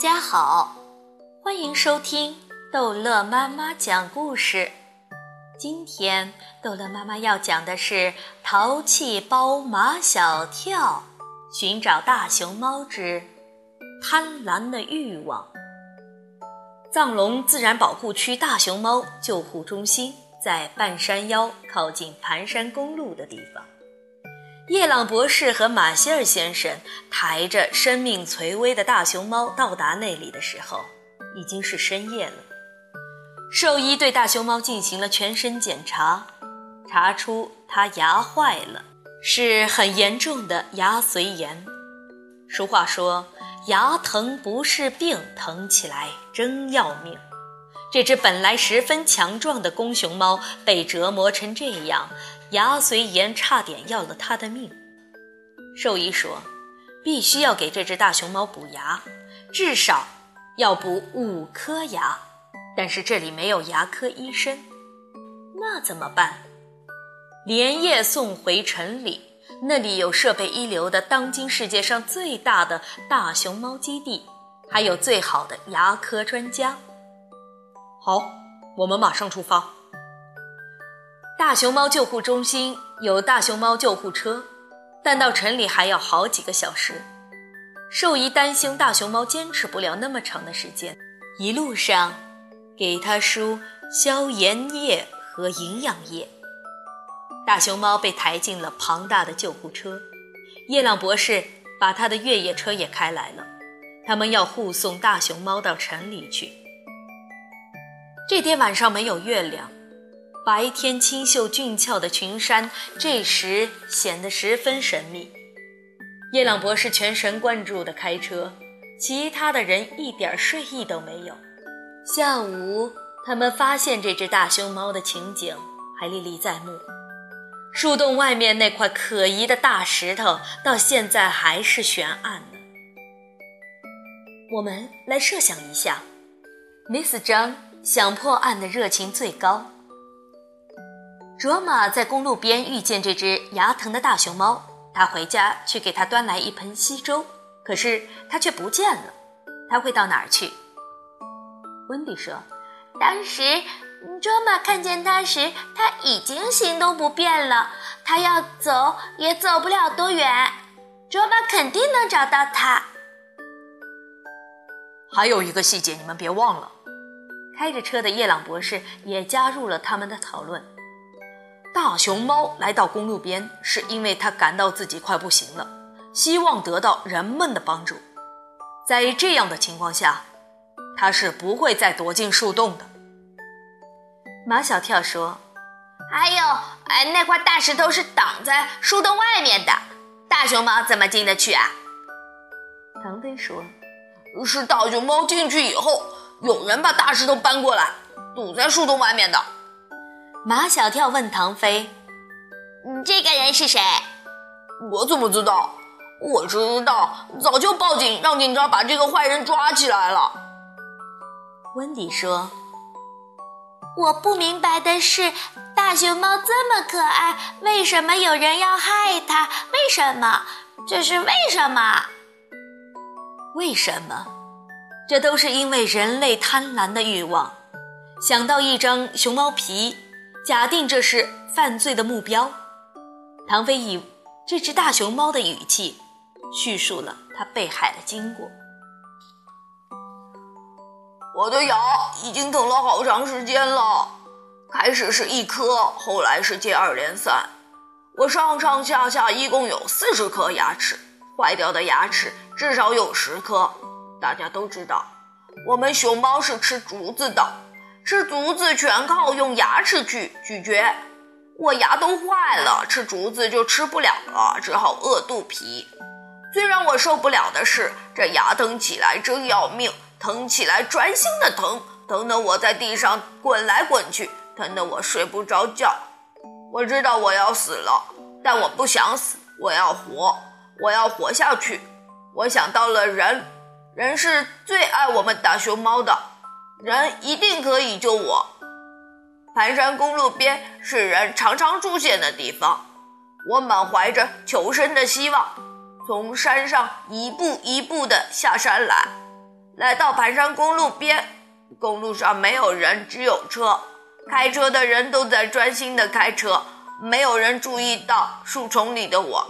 家好，欢迎收听逗乐妈妈讲故事。今天逗乐妈妈要讲的是《淘气包马小跳寻找大熊猫之贪婪的欲望》。藏龙自然保护区大熊猫救护中心在半山腰靠近盘山公路的地方。叶朗博士和马歇尔先生抬着生命垂危的大熊猫到达那里的时候，已经是深夜了。兽医对大熊猫进行了全身检查，查出它牙坏了，是很严重的牙髓炎。俗话说：“牙疼不是病，疼起来真要命。”这只本来十分强壮的公熊猫被折磨成这样。牙髓炎差点要了他的命。兽医说，必须要给这只大熊猫补牙，至少要补五颗牙。但是这里没有牙科医生，那怎么办？连夜送回城里，那里有设备一流的当今世界上最大的大熊猫基地，还有最好的牙科专家。好，我们马上出发。大熊猫救护中心有大熊猫救护车，但到城里还要好几个小时。兽医担心大熊猫坚持不了那么长的时间，一路上给它输消炎液和营养液。大熊猫被抬进了庞大的救护车，叶朗博士把他的越野车也开来了，他们要护送大熊猫到城里去。这天晚上没有月亮。白天清秀俊俏的群山，这时显得十分神秘。叶朗博士全神贯注地开车，其他的人一点睡意都没有。下午，他们发现这只大熊猫的情景还历历在目。树洞外面那块可疑的大石头，到现在还是悬案呢。我们来设想一下，Miss 张想破案的热情最高。卓玛在公路边遇见这只牙疼的大熊猫，他回家去给它端来一盆稀粥，可是它却不见了。它会到哪儿去？温迪说：“当时卓玛看见它时，它已经行动不便了，它要走也走不了多远。卓玛肯定能找到它。”还有一个细节，你们别忘了。开着车的叶朗博士也加入了他们的讨论。大熊猫来到公路边，是因为它感到自己快不行了，希望得到人们的帮助。在这样的情况下，它是不会再躲进树洞的。马小跳说：“还有，哎，那块大石头是挡在树洞外面的，大熊猫怎么进得去啊？”唐飞说：“是大熊猫进去以后，有人把大石头搬过来，堵在树洞外面的。”马小跳问唐飞：“这个人是谁？”“我怎么知道？我知道，早就报警，让警察把这个坏人抓起来了。”温迪说：“我不明白的是，大熊猫这么可爱，为什么有人要害它？为什么？这是为什么？为什么？这都是因为人类贪婪的欲望。想到一张熊猫皮。”假定这是犯罪的目标，唐飞以这只大熊猫的语气叙述了他被害的经过。我的牙已经疼了好长时间了，开始是一颗，后来是接二连三。我上上下下一共有四十颗牙齿，坏掉的牙齿至少有十颗。大家都知道，我们熊猫是吃竹子的。吃竹子全靠用牙齿去咀嚼，我牙都坏了，吃竹子就吃不了了，只好饿肚皮。最让我受不了的是，这牙疼起来真要命，疼起来专心的疼，疼得我在地上滚来滚去，疼得我睡不着觉。我知道我要死了，但我不想死，我要活，我要活下去。我想到了人，人是最爱我们大熊猫的。人一定可以救我。盘山公路边是人常常出现的地方，我满怀着求生的希望，从山上一步一步地下山来。来到盘山公路边，公路上没有人，只有车。开车的人都在专心的开车，没有人注意到树丛里的我。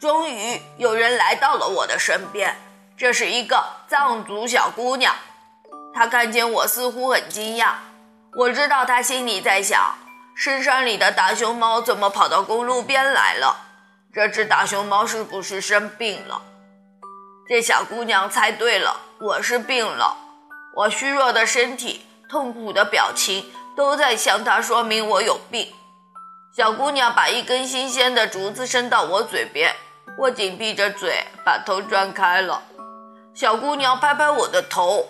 终于有人来到了我的身边，这是一个藏族小姑娘。她看见我似乎很惊讶，我知道她心里在想：深山里的大熊猫怎么跑到公路边来了？这只大熊猫是不是生病了？这小姑娘猜对了，我是病了。我虚弱的身体、痛苦的表情都在向她说明我有病。小姑娘把一根新鲜的竹子伸到我嘴边。我紧闭着嘴，把头转开了。小姑娘拍拍我的头，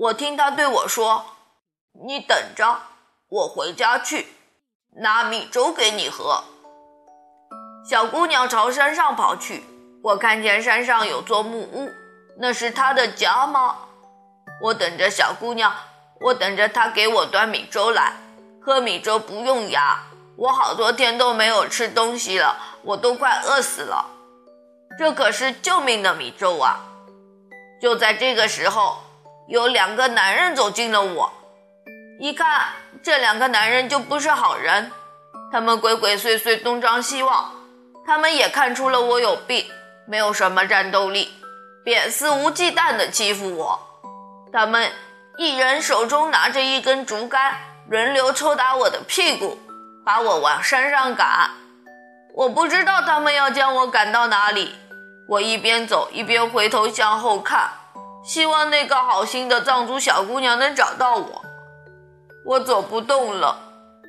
我听她对我说：“你等着，我回家去，拿米粥给你喝。”小姑娘朝山上跑去。我看见山上有座木屋，那是她的家吗？我等着小姑娘，我等着她给我端米粥来。喝米粥不用牙。我好多天都没有吃东西了，我都快饿死了。这可是救命的米粥啊！就在这个时候，有两个男人走进了我。一看，这两个男人就不是好人，他们鬼鬼祟祟，东张西望。他们也看出了我有病，没有什么战斗力，便肆无忌惮地欺负我。他们一人手中拿着一根竹竿，轮流抽打我的屁股。把我往山上赶，我不知道他们要将我赶到哪里。我一边走一边回头向后看，希望那个好心的藏族小姑娘能找到我。我走不动了，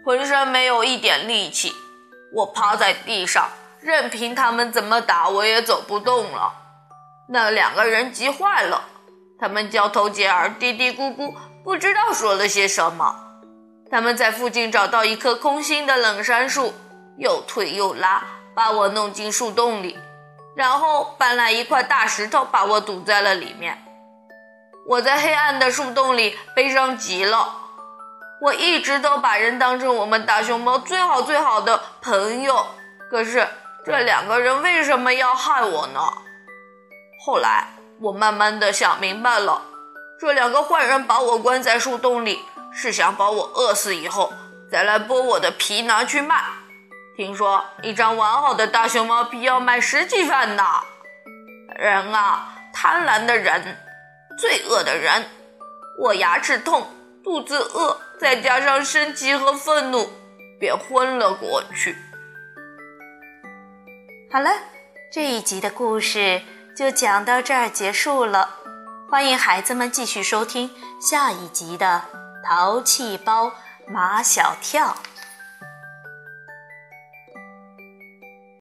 浑身没有一点力气，我趴在地上，任凭他们怎么打，我也走不动了。那两个人急坏了，他们交头接耳，嘀嘀咕咕，不知道说了些什么。他们在附近找到一棵空心的冷杉树，又推又拉，把我弄进树洞里，然后搬来一块大石头，把我堵在了里面。我在黑暗的树洞里悲伤极了。我一直都把人当成我们大熊猫最好最好的朋友，可是这两个人为什么要害我呢？后来我慢慢的想明白了，这两个坏人把我关在树洞里。是想把我饿死以后，再来剥我的皮拿去卖。听说一张完好的大熊猫皮要卖十几万呢。人啊，贪婪的人，罪恶的人。我牙齿痛，肚子饿，再加上生气和愤怒，便昏了过去。好了，这一集的故事就讲到这儿结束了。欢迎孩子们继续收听下一集的。淘气包马小跳。